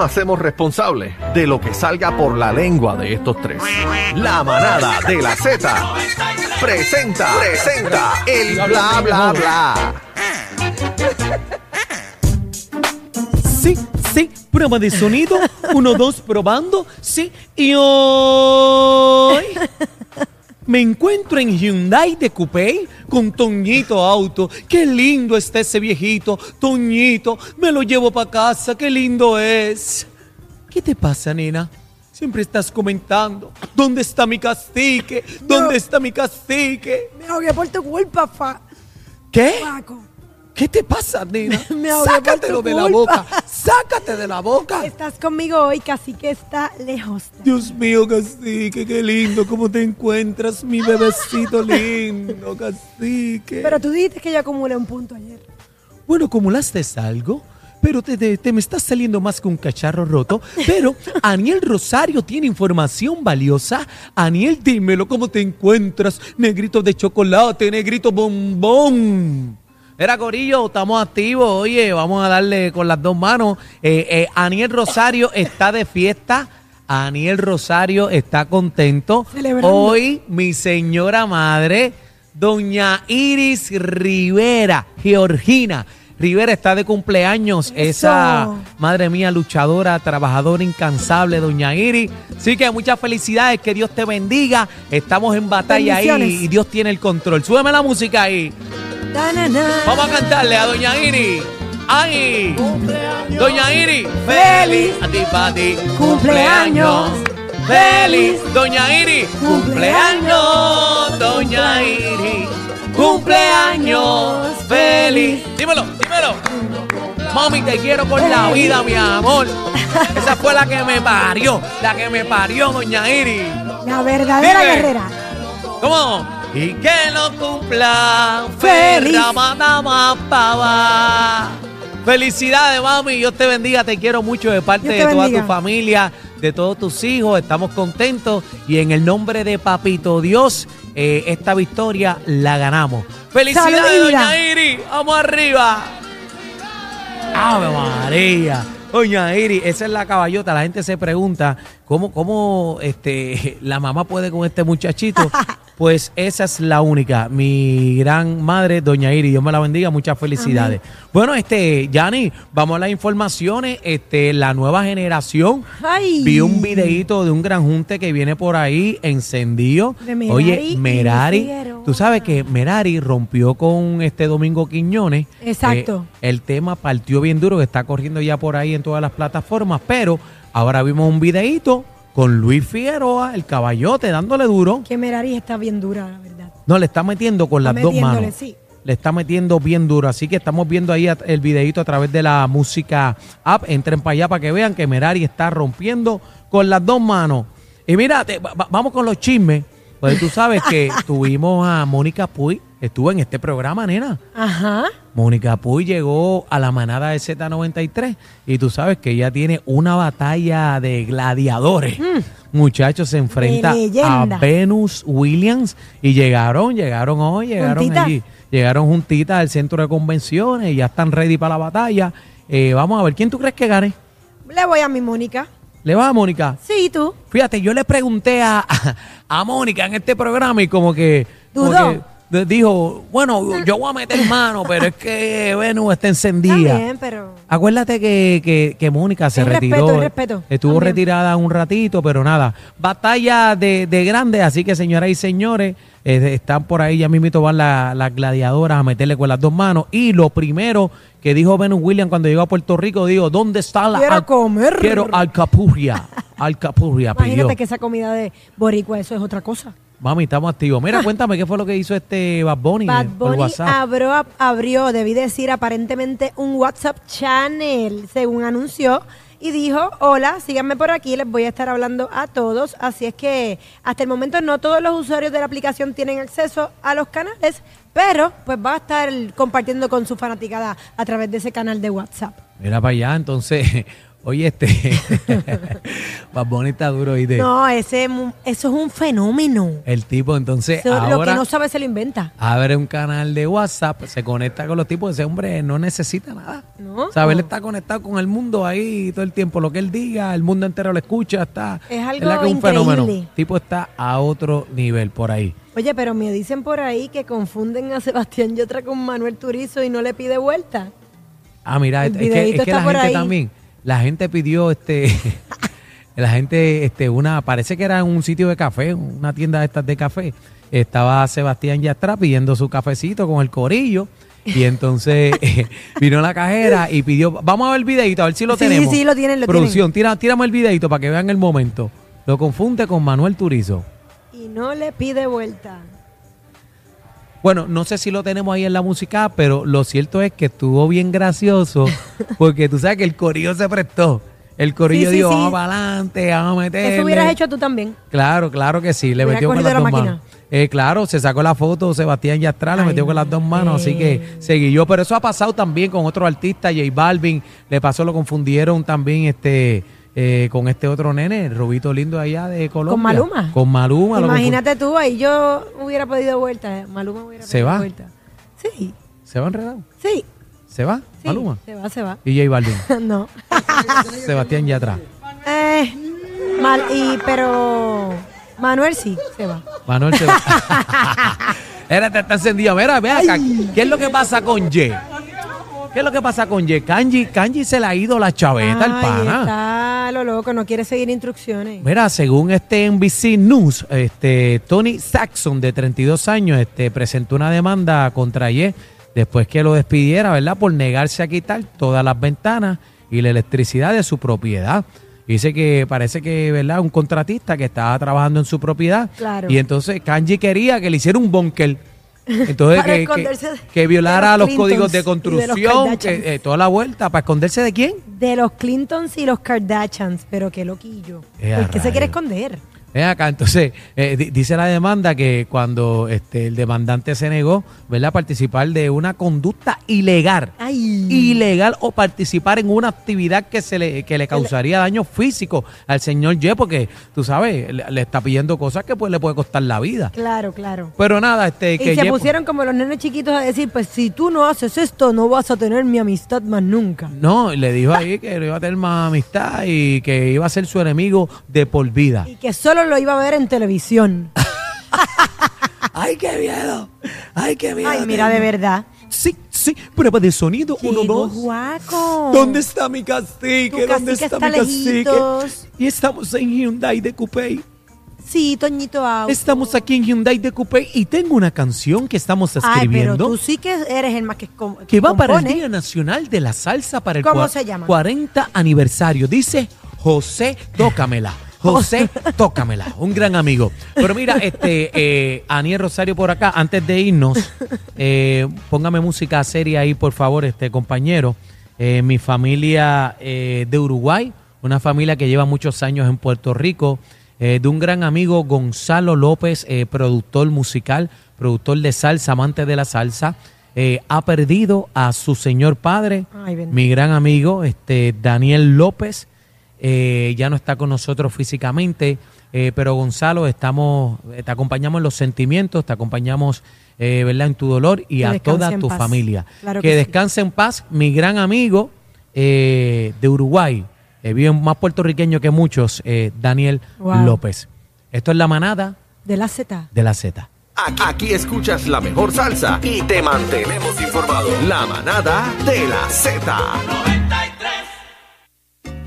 hacemos responsables de lo que salga por la lengua de estos tres. La manada de la Z presenta, presenta el bla bla bla. Sí, sí, prueba de sonido. Uno, dos, probando. Sí, y hoy me encuentro en Hyundai de Coupé con Toñito Auto. Qué lindo está ese viejito. Toñito, me lo llevo para casa. Qué lindo es. ¿Qué te pasa, nena? Siempre estás comentando. ¿Dónde está mi cacique? ¿Dónde No. está mi cacique? Me ahogué por tu culpa, fa. ¿Qué? Paco. ¿Qué te pasa, nena? Me por Sácatelo tu de la boca. Sácate de la boca. Estás conmigo hoy, casi que está lejos. Dios mío, cacique, qué lindo, ¿cómo te encuentras, mi bebecito lindo, cacique? Pero tú dijiste que yo acumulé un punto ayer. bueno, acumulaste algo, pero te, te- te me estás saliendo más que un cacharro roto. Pero Aniel Rosario tiene información valiosa. Aniel, dímelo, ¿cómo te encuentras? Negrito de chocolate, negrito bombón. Era Corillo, estamos activos. Oye, vamos a darle con las dos manos. Eh, eh, Aniel Rosario está de fiesta. Aniel Rosario está contento. Celebrando. Hoy, mi señora madre, doña Iris Rivera, Georgina. Rivera está de cumpleaños. Eso. Esa, madre mía, luchadora, trabajadora incansable, doña Iris. Así que muchas felicidades, que Dios te bendiga. Estamos en batalla ahí y Dios tiene el control. Súbeme la música ahí. Vamos a cantarle a Doña Iris. ¡Ay! Doña Iris. Feliz A ti, pa' ti. cumpleaños. Feliz. Doña Iris. Cumpleaños. Doña Iris. Cumpleaños. Feliz. Dímelo, dímelo. Mami, te quiero con la vida, mi amor. Esa fue la que me parió. La que me parió, Doña Iris. La verdadera Dime. guerrera. ¿Cómo? Y que lo cumpla Feliz. Felicidades, mami. Dios te bendiga. Te quiero mucho de parte de toda bendiga. tu familia, de todos tus hijos. Estamos contentos y en el nombre de Papito Dios, eh, esta victoria la ganamos. Felicidades, Salud doña Iris. Vamos arriba. Ave María. Doña Iris, esa es la caballota. La gente se pregunta cómo, cómo este, la mamá puede con este muchachito. Pues esa es la única. Mi gran madre, Doña Iris, Dios me la bendiga. Muchas felicidades. Bueno, este, Yanni, vamos a las informaciones. Este, la nueva generación. Ay. Vi un videíto de un gran junte que viene por ahí encendido. De Merari Oye, Merari, tú sabes que Merari rompió con este Domingo Quiñones. Exacto. Eh, el tema partió bien duro, que está corriendo ya por ahí en todas las plataformas, pero ahora vimos un videíto con Luis Figueroa, el caballote, dándole duro. Que Merari está bien dura, la verdad. No, le está metiendo con Está las dos manos. sí. Le está metiendo bien duro. Así que estamos viendo ahí el videíto a través de la música app. Entren para allá para que vean que Merari está rompiendo con las dos manos. Y mira, te- va- va- vamos con los chismes. Pues tú sabes que tuvimos a Mónica Puy. Estuvo en este programa, nena. Ajá. Mónica Puy llegó a la manada de Z93 y tú sabes que ella tiene una batalla de gladiadores. Muchachos, se enfrenta a. Venus Williams y llegaron, llegaron hoy, llegaron allí, llegaron juntitas al centro de convenciones y ya están ready para la batalla. Eh, vamos a ver, ¿quién tú crees que gane? Le voy a mi Mónica. ¿Le va a Mónica? Sí, tú. Fíjate, yo le pregunté a, a Mónica en este programa y como que, como Dudó. que dijo, bueno, yo voy a meter mano, pero es que Venus está encendida. También, pero. Acuérdate que, que, que Mónica se El retiró. respeto. Estuvo También. retirada un ratito, pero nada. Batalla de, de grandes, así que señoras y señores, eh, están por ahí, ya mismito van la- las gladiadoras a meterle con las dos manos. Y lo primero que dijo Venus Williams cuando llegó a Puerto Rico, dijo, ¿dónde está la... Quiero al- comer. Quiero alcapurria. Alcapurria, pidió. Imagínate que esa comida de boricua, eso es otra cosa. Mami, estamos activos. Mira, cuéntame, ¿qué fue lo que hizo este Bad Bunny Bad eh, por Bunny WhatsApp? abrió, abrió, debí decir, aparentemente un WhatsApp channel, según anunció, y dijo, hola, síganme por aquí, les voy a estar hablando a todos. Así es que hasta el momento no todos los usuarios de la aplicación tienen acceso a los canales, pero pues va a estar compartiendo con su fanaticada a través de ese canal de WhatsApp. Mira para allá, entonces, oye, este, Bad Bunny está duro de No, ese, eso es un fenómeno. el tipo entonces Eso, lo que no sabe se lo inventa. abre un canal de WhatsApp, se conecta con los tipos, ese hombre no necesita nada. No. O sea, él está conectado con el mundo ahí todo el tiempo, lo que él diga, el mundo entero lo escucha, está Es algo ¿verdad que es un increíble. fenómeno. El tipo está a otro nivel por ahí. Oye, pero me dicen por ahí que confunden a Sebastián Yotra con Manuel Turizo y no le pide vuelta. Ah, mira, El es que, es que la gente ahí. también, la gente pidió este, la gente, este, una, parece que era en un sitio de café, una tienda de estas de café. Estaba Sebastián Yastra pidiendo su cafecito con el corillo. Y entonces eh, vino la cajera y pidió, vamos a ver el videito, a ver si lo Sí, tenemos. sí, lo tienen, lo Producción, tira, tírame el videito para que vean el momento. Lo confunde con Manuel Turizo. Y no le pide vuelta. Bueno, no sé si lo tenemos ahí en la música, pero lo cierto es que estuvo bien gracioso porque tú sabes que el corillo se prestó. El corillo Sí, sí, dijo, sí. vamos para adelante, vamos a meterle. Eso hubieras hecho tú también. Claro, claro que sí, le Hubiera metió con cogido las la dos máquina. manos. Eh, claro, se sacó la foto Sebastián Yastra, le Ay, metió con las dos manos, así que seguí yo. Pero eso ha pasado también con otro artista, J Balvin, le pasó, lo confundieron también este eh, con este otro nene, el Rubito Lindo allá de Colombia. Maluma? Con Maluma. lo Imagínate tú, ahí yo hubiera pedido vuelta. eh, Maluma hubiera ¿Se pedido va? vuelta. Sí. ¿Se va enredado? sí, ¿Se va? sí. Maluma. Se va, se va. Y J Balvin. no. Sebastián Yatra. Eh, mal, y, pero Manuel sí, se va. Manuel se va. Era, está encendido. Mira, ve acá. ¿Qué es lo que pasa con Ye? ¿Qué es lo que pasa con Ye? Kanji, Kanji se le ha ido la chaveta al pana. está lo loco, no quiere seguir instrucciones. Mira, según este NBC News, este Tony Saxon, de 32 años, este presentó una demanda contra Ye después que lo despidiera, ¿verdad? Por negarse a quitar todas las ventanas y la electricidad de su propiedad. Dice que parece que, ¿verdad? Un contratista que estaba trabajando en su propiedad. Claro. Y entonces Kanji quería que le hiciera un bunker. Entonces que, que, que violara los los códigos de construcción, que, eh, toda la vuelta, para esconderse de quién? De los Clintons y los Kardashians, pero qué loquillo. Eh, a ¿Por qué se quiere esconder? Ven acá, entonces, eh, di- dice la demanda que cuando este, el demandante se negó, ¿verdad?, participar de una conducta ilegal. Ay. Ilegal o participar en una actividad que se le, que le causaría daño físico al señor Ye, porque tú sabes, le, le está pidiendo cosas que pues le puede costar la vida. Claro, claro. Pero nada, este Y que se Ye- pusieron como los nenes chiquitos a decir, pues si tú no haces esto, no vas a tener mi amistad más nunca. No, le dijo ahí que no iba a tener más amistad y que iba a ser su enemigo de por vida. Y que solo lo iba a ver en televisión. ¡Ay, qué miedo! ¡Ay, qué miedo! Ay, mira, de verdad. Sí, sí, prueba de sonido, uno, dos. Juaco. ¿Dónde está mi cacique? Tu ¿Dónde está, está mi cacique? lejitos. Y estamos en Hyundai de Coupé. Sí, Toñito Auto. Estamos aquí en Hyundai de Coupé y tengo una canción que estamos Ay, pero escribiendo tú sí que eres el más que, com- que va para el. Día Nacional de la Salsa para el ¿Cómo se llama? 40 aniversario. Dice José Tócamela. José, tócamela, un gran amigo. Pero mira, este, eh, Aniel Rosario por acá, antes de irnos, eh, póngame música seria ahí, por favor, este compañero. Eh, mi familia de Uruguay, una familia que lleva muchos años en Puerto Rico, de un gran amigo Gonzalo López, productor musical, productor de salsa, amante de la salsa, eh, ha perdido a su señor padre, Ay, mi gran amigo, este Daniel López. Eh, ya no está con nosotros físicamente, eh, pero Gonzalo, estamos, eh, te acompañamos en los sentimientos, te acompañamos, eh, ¿verdad?, en tu dolor y Que a toda tu paz. familia. Claro que que sí. descanse en paz, mi gran amigo eh, de Uruguay, eh, vive más puertorriqueño que muchos, eh, Daniel Wow. López. Esto es la manada De la Z. de la Z. Aquí, aquí escuchas la mejor salsa y te mantenemos informado. La manada de la Z.